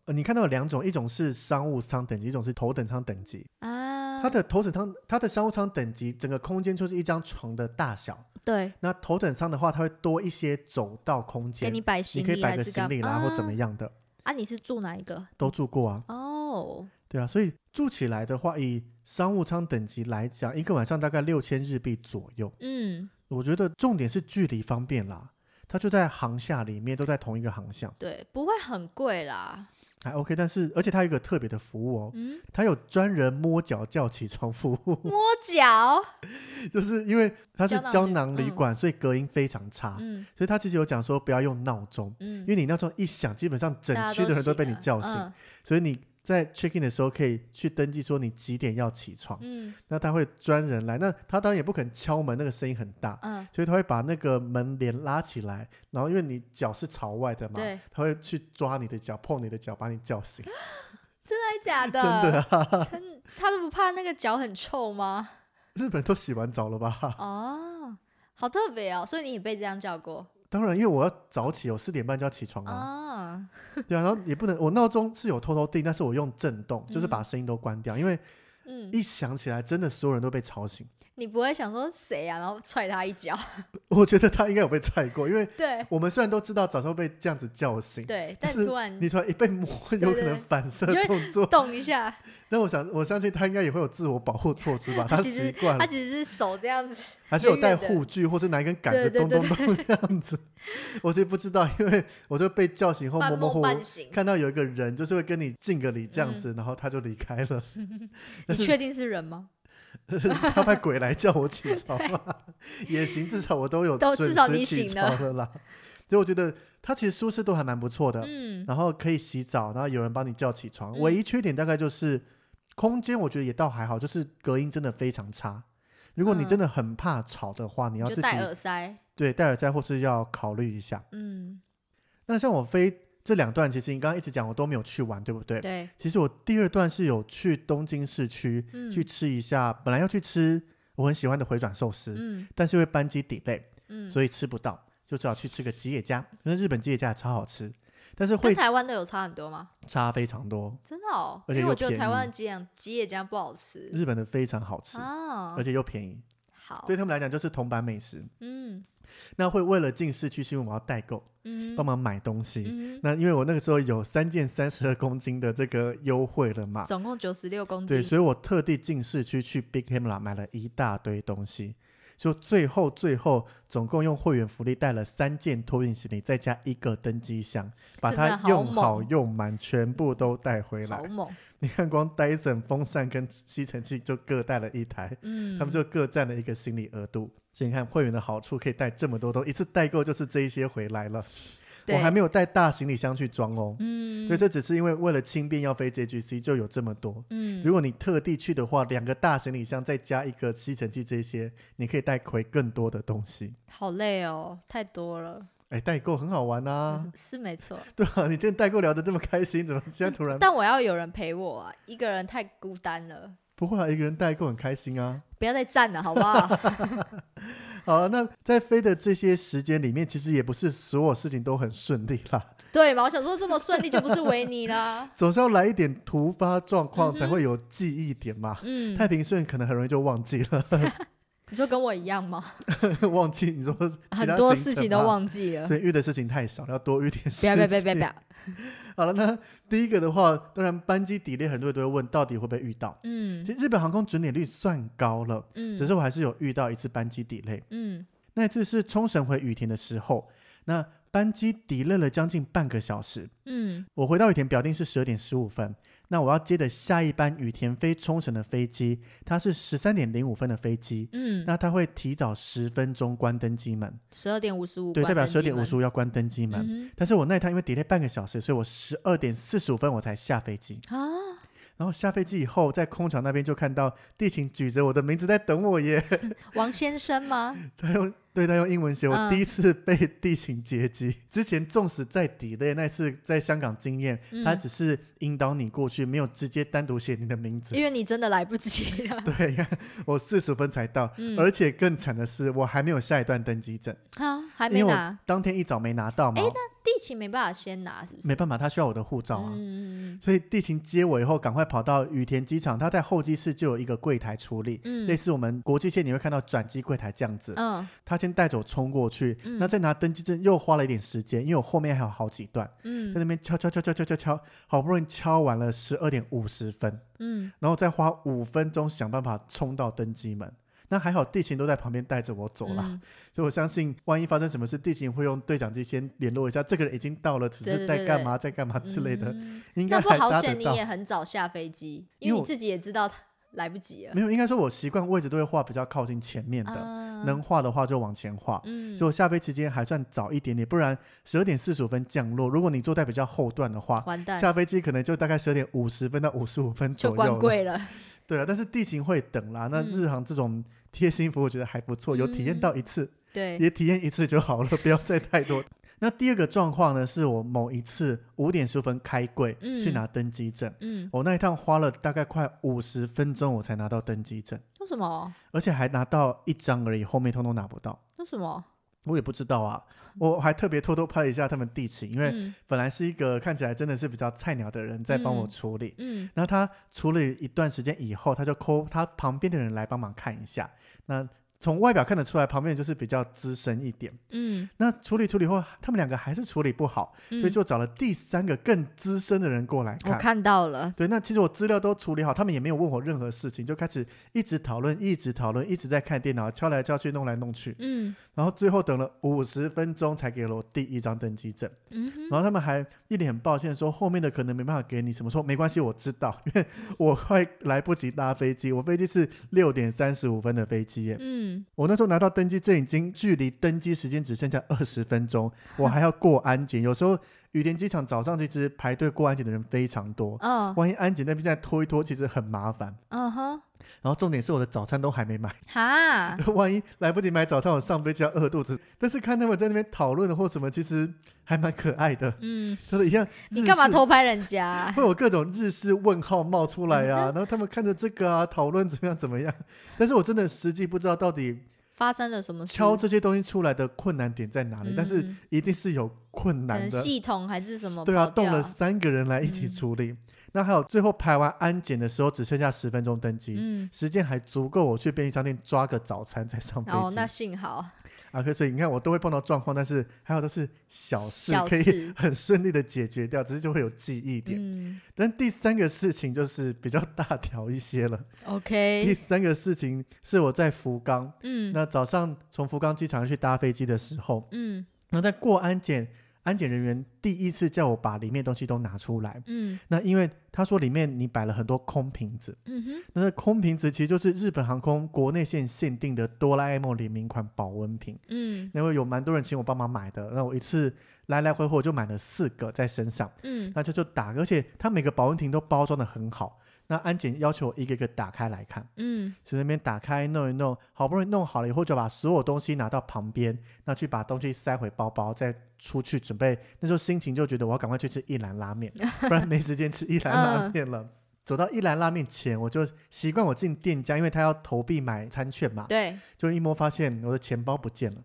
呃，你看到有两种，一种是商务舱等级，一种是头等舱等级啊。它的头等舱，它的商务舱等级，整个空间就是一张床的大小。对。那头等舱的话，它会多一些走道空间，给你摆行李，你可以摆个行李啦，或怎么样的。啊，你是住哪一个？都住过啊。哦。对啊，所以住起来的话，以商务舱等级来讲，一个晚上大概六千日币左右。嗯，我觉得重点是距离方便啦，它就在航下里面，都在同一个航向。对，不会很贵啦。还 OK，但是而且它有一个特别的服务哦，嗯它有专人摸脚叫起床服务。摸脚，就是因为它是胶囊旅馆，所以隔音非常差。嗯，所以他其实有讲说不要用闹钟，嗯，因为你闹钟一响，基本上整区的人都被你叫醒，所以你。在 check in 的时候可以去登记说你几点要起床，嗯，那他会专人来，那他当然也不肯敲门，那个声音很大，嗯，所以他会把那个门帘拉起来，然后因为你脚是朝外的嘛，对，他会去抓你的脚，碰你的脚，把你叫醒。真的假的？真的啊，他他都不怕那个脚很臭吗？日本都洗完澡了吧？哦，好特别哦，所以你也被这样叫过。当然，因为我要早起，我四点半就要起床啊。对啊，然后也不能，我闹钟是有偷偷定，但是我用震动，就是把声音都关掉，因为一响起来，真的所有人都被吵醒。你不会想说谁啊，然后踹他一脚？我觉得他应该有被踹过，因为对我们虽然都知道早上被这样子叫醒，对，但突然你突然一被摸，有可能反射动作动一下。那我想，我相信他应该也会有自我保护措施吧？他习惯了，他其实是手这样子，还是有带护具，或是拿一根杆子咚咚咚这样子。我其实不知道，因为我就被叫醒后模模糊糊看到有一个人，就是会跟你敬个礼这样子，然后他就离开了。你确定是人吗？他派鬼来叫我起床吗？也行，至少我都有都至少你醒了啦。所以我觉得它其实舒适度还蛮不错的，嗯，然后可以洗澡，然后有人帮你叫起床。唯一缺点大概就是空间，我觉得也倒还好，就是隔音真的非常差。如果你真的很怕吵的话，你要自己戴耳塞，对，戴耳塞或是要考虑一下。嗯，那像我飞。这两段其实你刚刚一直讲，我都没有去玩，对不对？对。其实我第二段是有去东京市区去吃一下，本来要去吃我很喜欢的回转寿司，嗯，但是因为班机 delay，嗯，所以吃不到，就只好去吃个吉野家。因为日本吉野家超好吃，但是会台湾的有差很多吗？差非常多，真的哦。而且我觉得台湾的吉野吉野家不好吃，日本的非常好吃啊，而且又便宜。对他们来讲就是铜板美食。嗯，那会为了进市区，是因为我要代购，嗯，帮忙买东西。那因为我那个时候有三件三十二公斤的这个优惠了嘛，总共九十六公斤。对，所以我特地进市区去 Big Camera 买了一大堆东西。就最后最后总共用会员福利带了三件托运行李，再加一个登机箱，把它用好用满，全部都带回来。好猛！你看，光 Dyson 风扇跟吸尘器就各带了一台，嗯，他们就各占了一个行李额度。所以你看，会员的好处可以带这么多东西，一次代购就是这一些回来了。我还没有带大行李箱去装哦，嗯，所以这只是因为为了轻便要飞 JGC 就有这么多，嗯，如果你特地去的话，两个大行李箱再加一个吸尘器，这些你可以带回更多的东西。好累哦，太多了。哎，代购很好玩啊，是没错。对啊，你今天代购聊得这么开心，怎么现在突然？但我要有人陪我啊，一个人太孤单了。不会啊，一个人代购很开心啊。不要再站了，好不好？好了，那在飞的这些时间里面，其实也不是所有事情都很顺利啦。对嘛？我想说，这么顺利就不是维尼啦。总是要来一点突发状况才会有记忆点嘛。嗯，太平顺可能很容易就忘记了。你说跟我一样吗？忘记？你说很多事情都忘记了。对，遇的事情太少，要多遇点事情。不要不要不要不要！好了，那第一个的话，当然班机底列，很多人都会问，到底会不会遇到？嗯，其实日本航空准点率算高了，嗯，只是我还是有遇到一次班机底列。嗯，那一次是冲绳回羽田的时候，那班机底列了将近半个小时。嗯，我回到羽田表定是十二点十五分。那我要接的下一班羽田飞冲绳的飞机，它是十三点零五分的飞机。嗯，那它会提早十分钟关登机门。十二点五十五，对，代表十二点五十五要关登机门。但是我那一趟因为 delay 半个小时，所以我十二点四十五分我才下飞机。啊，然后下飞机以后，在空场那边就看到地勤举着我的名字在等我耶。王先生吗？他用。对他用英文写，我第一次被地勤劫机。之前纵使在底类那次在香港经验，他只是引导你过去，没有直接单独写你的名字。因为你真的来不及了。对，我四十分才到，而且更惨的是，我还没有下一段登机证。啊，还没拿。当天一早没拿到嘛。哎，那地勤没办法先拿，是不是？没办法，他需要我的护照啊。嗯所以地勤接我以后，赶快跑到羽田机场，他在候机室就有一个柜台处理，类似我们国际线你会看到转机柜台这样子。嗯。他先带着我冲过去，那再拿登机证又花了一点时间，因为我后面还有好几段。嗯。在那边敲敲敲敲敲敲敲，好不容易敲完了十二点五十分。嗯。然后再花五分钟想办法冲到登机门。那还好，地勤都在旁边带着我走了，所以我相信，万一发生什么事，地勤会用对讲机先联络一下，这个人已经到了，只是在干嘛，在干嘛之类的。应该不好险，你也很早下飞机，因为你自己也知道来不及了。没有，应该说我习惯位置都会画比较靠近前面的，能画的话就往前画。所以我下飞期间还算早一点点，不然十二点四十五分降落，如果你坐在比较后段的话，完蛋，下飞机可能就大概十二点五十分到五十五分左右了。对啊，但是地勤会等啦。那日航这种。贴心服务我觉得还不错，有体验到一次，对，也体验一次就好了，不要再太多。那第二个状况呢，是我某一次五点十分开柜去拿登机证，嗯，我那一趟花了大概快五十分钟，我才拿到登机证。为什么？而且还拿到一张而已，后面通通拿不到。为什么？我也不知道啊，我还特别偷偷拍了一下他们地勤，因为本来是一个看起来真的是比较菜鸟的人在帮我处理，嗯，然后他处理一段时间以后，他就 call 他旁边的人来帮忙看一下，那。从外表看得出来，旁边就是比较资深一点。嗯，那处理处理后，他们两个还是处理不好，所以就找了第三个更资深的人过来看。我看到了。对，那其实我资料都处理好，他们也没有问我任何事情，就开始一直讨论，一直讨论，一直在看电脑，敲来敲去，弄来弄去。嗯，然后最后等了五十分钟才给了我第一张登机证。嗯然后他们还一脸抱歉说后面的可能没办法给你，什么说没关系，我知道，因为我快来不及搭飞机，我飞机是六点三十五分的飞机。嗯。我那时候拿到登机证，已经距离登机时间只剩下二十分钟，我还要过安检。有时候羽田机场早上其实排队过安检的人非常多，嗯，万一安检那边再拖一拖，其实很麻烦。嗯哼。然后重点是我的早餐都还没买，哈，万一来不及买早餐，我上飞机要饿肚子。但是看他们在那边讨论的或什么，其实还蛮可爱的，嗯，就是一样。你干嘛偷拍人家？会有各种日式问号冒出来呀，然后他们看着这个啊，讨论怎么样怎么样。但是我真的实际不知道到底发生了什么，敲这些东西出来的困难点在哪里？但是一定是有困难的，系统还是什么？对啊，动了三个人来一起处理。那还有最后排完安检的时候，只剩下十分钟登机，嗯，时间还足够我去便利商店抓个早餐再上飞机。哦，那幸好。啊，可所以你看我都会碰到状况，但是还有都是小事，可以很顺利的解决掉，只是就会有记忆点。嗯。但第三个事情就是比较大条一些了。OK。第三个事情是我在福冈，嗯，那早上从福冈机场去搭飞机的时候，嗯，那在过安检。安检人员第一次叫我把里面东西都拿出来，嗯，那因为他说里面你摆了很多空瓶子，嗯哼，那空瓶子其实就是日本航空国内线限定的哆啦 A 梦联名款保温瓶，嗯，因为有蛮多人请我帮忙买的，那我一次来来回回我就买了四个在身上，嗯，那就就打，而且它每个保温瓶都包装的很好。那安检要求我一个一个打开来看，嗯，就那边打开弄一弄，好不容易弄好了以后，就把所有东西拿到旁边，那去把东西塞回包包，再出去准备。那时候心情就觉得我要赶快去吃一兰拉面，不然没时间吃一兰拉面了。走到一兰拉面前，我就习惯我进店家，因为他要投币买餐券嘛，对，就一摸发现我的钱包不见了，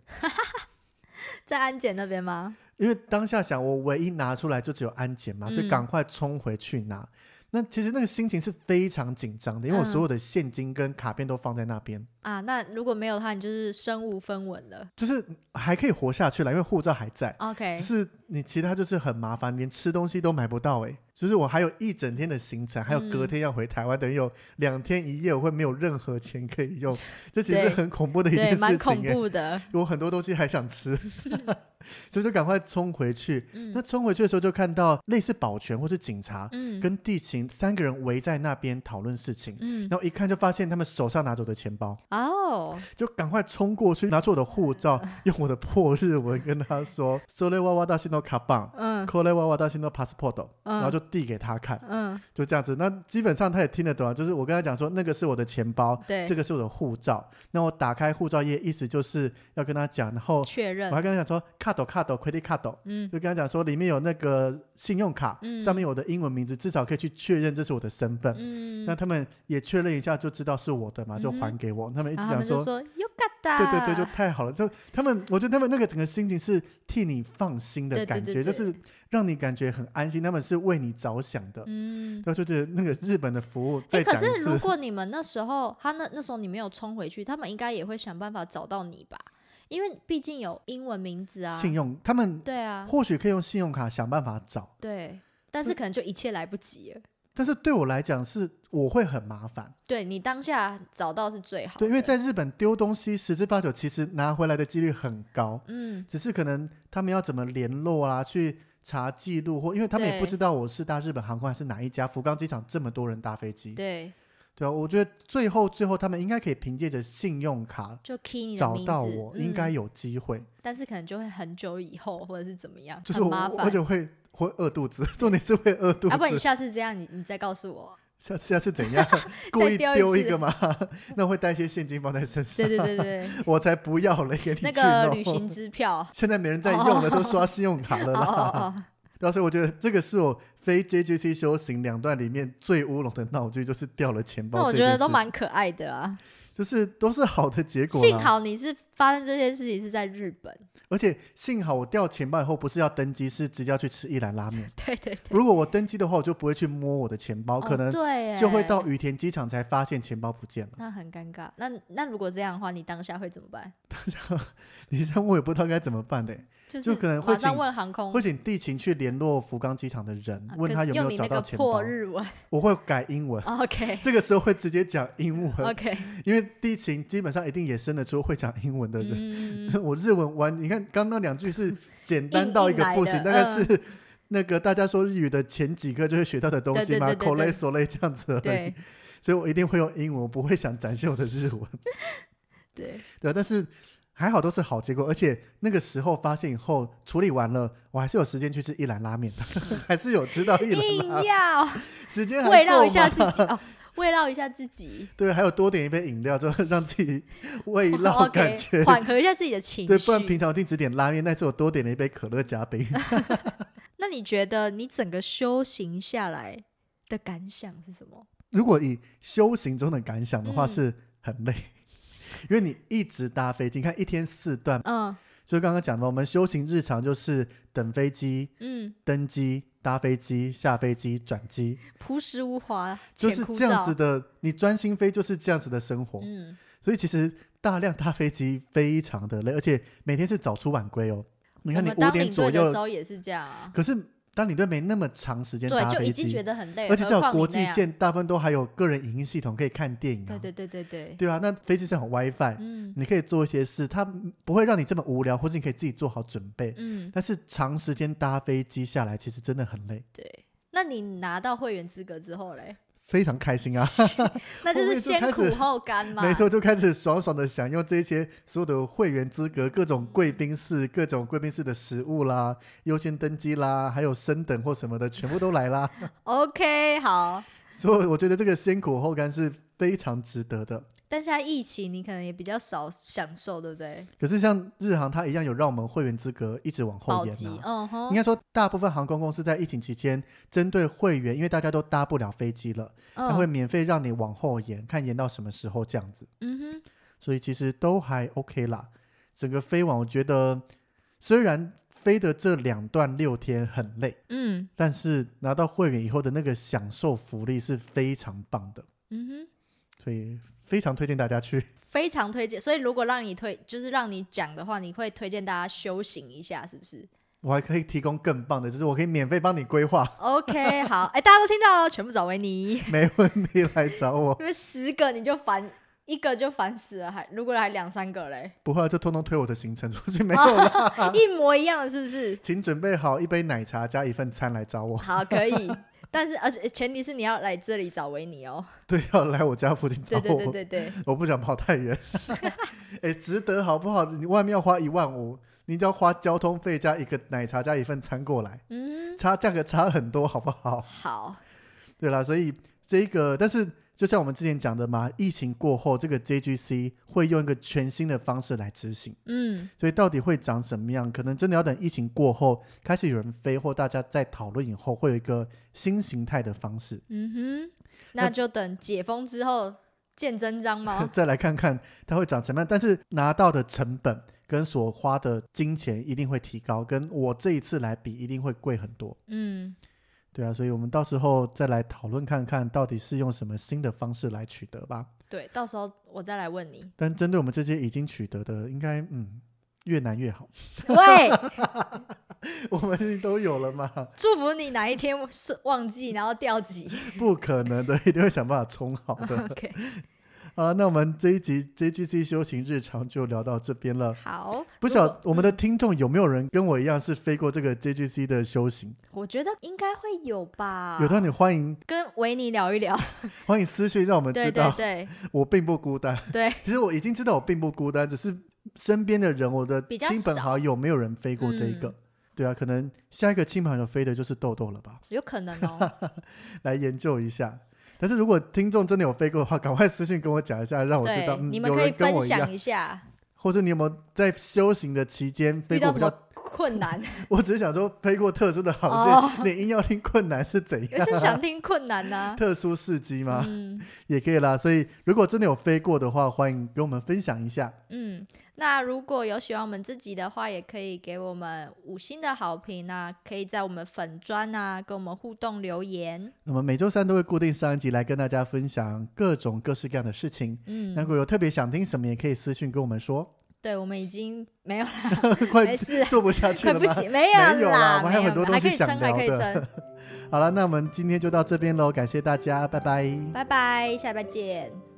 在安检那边吗？因为当下想我唯一拿出来就只有安检嘛，所以赶快冲回去拿。那其实那个心情是非常紧张的，因为我所有的现金跟卡片都放在那边啊。那如果没有它，你就是身无分文了。就是还可以活下去了，因为护照还在。OK，是你其他就是很麻烦，连吃东西都买不到哎。就是我还有一整天的行程，还有隔天要回台湾，等于有两天一夜我会没有任何钱可以用，这其实很恐怖的一件事情。蛮恐怖的，我很多东西还想吃。所以就赶快冲回去。那冲回去的时候，就看到类似保全或是警察，跟地勤三个人围在那边讨论事情。然后一看就发现他们手上拿走的钱包。哦，就赶快冲过去，拿出我的护照，用我的破日文跟他说 s o l e 娃娃大信都卡棒，嗯 c o l e 娃娃大信都 passport”，然后就递给他看。嗯，就这样子。那基本上他也听得懂啊，就是我跟他讲说，那个是我的钱包，对，这个是我的护照。那我打开护照页，意思就是要跟他讲，然后确认。我还跟他讲说，卡。Card card credit card，嗯，就跟他讲说里面有那个信用卡，上面有我的英文名字，至少可以去确认这是我的身份。嗯，那他们也确认一下，就知道是我的嘛，就还给我。他们一直讲说，对对对，就太好了。就他们，我觉得他们那个整个心情是替你放心的感觉，就是让你感觉很安心。他们是为你着想的。嗯，对，就觉得那个日本的服务。哎，可是如果你们那时候，他那那时候你没有冲回去，他们应该也会想办法找到你吧？因为毕竟有英文名字啊，信用他们对啊，或许可以用信用卡想办法找，对，但是可能就一切来不及了。但是对我来讲是我会很麻烦，对你当下找到是最好，对，因为在日本丢东西十之八九其实拿回来的几率很高，嗯，只是可能他们要怎么联络啊，去查记录或因为他们也不知道我是搭日本航空还是哪一家福冈机场这么多人搭飞机，对。对啊，我觉得最后最后他们应该可以凭借着信用卡就 key 你找到我，应该有机会。但是可能就会很久以后，或者是怎么样，就是我而且会会饿肚子，重点是会饿肚子。要不然你下次这样，你你再告诉我。下下次怎样？故意丢一个吗？那会带一些现金放在身上。对对对对，我才不要了，给你那个旅行支票。现在没人在用了，都刷信用卡了啦。所以我觉得这个是我非 JGC 修行两段里面最乌龙的闹剧，就是掉了钱包。那我觉得都蛮可爱的啊，就是都是好的结果。幸好你是发生这件事情是在日本。而且幸好我掉钱包以后不是要登机，是直接要去吃一兰拉面。对对对。如果我登机的话，我就不会去摸我的钱包，可能对就会到羽田机场才发现钱包不见了。那很尴尬。那那如果这样的话，你当下会怎么办？当下 你这样我也不知道该怎么办的。就可能会请问航空，会请地勤去联络福冈机场的人，问他有没有找到钱包。破日文，我会改英文。OK，这个时候会直接讲英文。OK，因为地勤基本上一定也生得出会讲英文的人。我日文完，你看刚刚两句是简单到一个不行，大概是那个大家说日语的前几个就会学到的东西嘛，口雷索雷这样子。对，所以我一定会用英文，我不会想展现我的日文。对对，但是。还好都是好结果，而且那个时候发现以后处理完了，我还是有时间去吃一兰拉面的，还是有吃到一兰拉面。时间慰劳一下自己哦，慰劳一下自己。对，还有多点一杯饮料，就让自己慰劳感觉，缓和一下自己的情绪。对，不然平常一定只点拉面，那次我多点了一杯可乐加冰。那你觉得你整个修行下来的感想是什么？如果以修行中的感想的话，是很累。因为你一直搭飞机，你看一天四段，嗯，就刚刚讲的，我们修行日常就是等飞机，嗯，登机、搭飞机、下飞机、转机，朴实无华，就是这样子的。你专心飞就是这样子的生活，嗯，所以其实大量搭飞机非常的累，而且每天是早出晚归哦。你看你五点左右的时候也是这样啊，可是。当你都没那么长时间搭飞机，就已经觉得很累，而且这种国际线大部分都还有个人影音系统可以看电影。对对对对对，对啊，那飞机上有 WiFi，嗯，你可以做一些事，它不会让你这么无聊，或者你可以自己做好准备。嗯，但是长时间搭飞机下来，其实真的很累。对，那你拿到会员资格之后嘞？非常开心啊！那就是先苦后甘嘛。没错，就开始爽爽的享用这些所有的会员资格，各种贵宾室、各种贵宾室的食物啦，优先登机啦，还有升等或什么的，全部都来啦。OK，好。所以我觉得这个先苦后甘是非常值得的。但现在疫情，你可能也比较少享受，对不对？可是像日航，它一样有让我们会员资格一直往后延呢。嗯哼。应该说，大部分航空公司在疫情期间，针对会员，因为大家都搭不了飞机了，他会免费让你往后延，看延到什么时候这样子。嗯哼。所以其实都还 OK 啦。整个飞往，我觉得虽然飞的这两段六天很累，嗯，但是拿到会员以后的那个享受福利是非常棒的。嗯哼。所以。非常推荐大家去，非常推荐。所以如果让你推，就是让你讲的话，你会推荐大家修行一下，是不是？我还可以提供更棒的，就是我可以免费帮你规划。OK，好，哎，大家都听到了，全部找维尼，没问题，来找我。因为十个你就烦一个就烦死了，还如果来两三个嘞，不会，就通通推我的行程出去，没有了，一模一样的是不是？请准备好一杯奶茶加一份餐来找我。好，可以。但是，而且前提是你要来这里找维尼哦。对，要来我家附近找我。对对对对对。我不想跑太远。哎，值得好不好？你外面要花一万五，你只要花交通费加一个奶茶加一份餐过来，嗯，差价格差很多，好不好？好。对啦，所以这个，但是。就像我们之前讲的嘛，疫情过后，这个 JGC 会用一个全新的方式来执行。嗯，所以到底会长什么样，可能真的要等疫情过后，开始有人飞，或大家在讨论以后，会有一个新形态的方式。嗯哼，那就等解封之后见真章吗？再来看看它会长什么样，但是拿到的成本跟所花的金钱一定会提高，跟我这一次来比，一定会贵很多。嗯。对啊，所以我们到时候再来讨论看看到底是用什么新的方式来取得吧。对，到时候我再来问你。但针对我们这些已经取得的，应该嗯越难越好。喂，我们都有了嘛？祝福你哪一天是忘记然后掉级？不可能的，一定会想办法冲好的。OK。好了，那我们这一集 JGC 修行日常就聊到这边了。好，不晓我们的听众有没有人跟我一样是飞过这个 JGC 的修行？我觉得应该会有吧。有的话，你欢迎跟维尼聊一聊，欢迎私讯让我们知道。对，我并不孤单。对，其实我已经知道我并不孤单，只是身边的人，我的亲朋好友没有人飞过这一个。对啊，可能下一个亲朋友飞的就是豆豆了吧？有可能哦，来研究一下。但是如果听众真的有飞过的话，赶快私信跟我讲一下，让我知道。你们可以分享一下，或者你有没有在修行的期间飞过比较困难？我只是想说飞过特殊的航线，你硬要听困难是怎样？有些想听困难呢？特殊事迹吗？嗯，也可以啦。所以如果真的有飞过的话，欢迎跟我们分享一下。嗯。那如果有喜欢我们自己的话，也可以给我们五星的好评啊！可以在我们粉砖啊跟我们互动留言。那么每周三都会固定上一集来跟大家分享各种各式各样的事情。嗯，如果有特别想听什么，也可以私信跟我们说。对，我们已经没有了，快做不下去了不行，没有啦，我们还有很多东西想聊的。好了，那我们今天就到这边喽，感谢大家，拜拜，拜拜，下拜见。